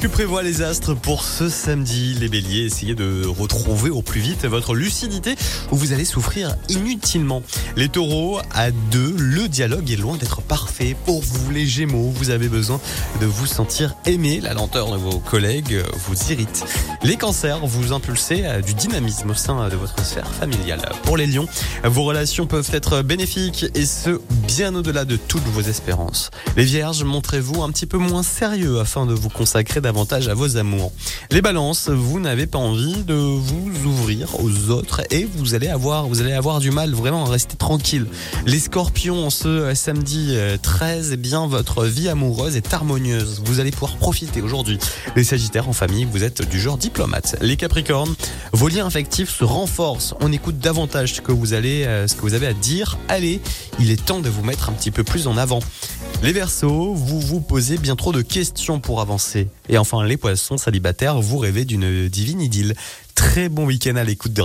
Que prévoient les astres pour ce samedi? Les béliers, essayez de retrouver au plus vite votre lucidité ou vous allez souffrir inutilement. Les taureaux, à deux, le dialogue est loin d'être parfait. Pour vous les gémeaux, vous avez besoin de vous sentir aimé. La lenteur de vos collègues vous irrite. Les cancers, vous impulsez du dynamisme au sein de votre sphère familiale. Pour les lions, vos relations peuvent être bénéfiques et ce, bien au-delà de toutes vos espérances. Les vierges, montrez-vous un petit peu moins sérieux afin de vous consacrer davantage à vos amours. Les balances, vous n'avez pas envie de vous ouvrir aux autres et vous allez avoir, vous allez avoir du mal vraiment à rester tranquille. Les scorpions, ce samedi 13, eh bien, votre vie amoureuse est harmonieuse. Vous allez pouvoir profiter aujourd'hui. Les sagittaires en famille, vous êtes du genre diplomate. Les capricornes, vos liens affectifs se renforcent. On écoute davantage ce que vous allez, euh, ce que vous avez à dire. Allez, il est temps de vous mettre un petit peu plus en avant. Les Verseaux, vous vous posez bien trop de questions pour avancer. Et enfin, les Poissons célibataires, vous rêvez d'une divine idylle. Très bon week-end à l'écoute de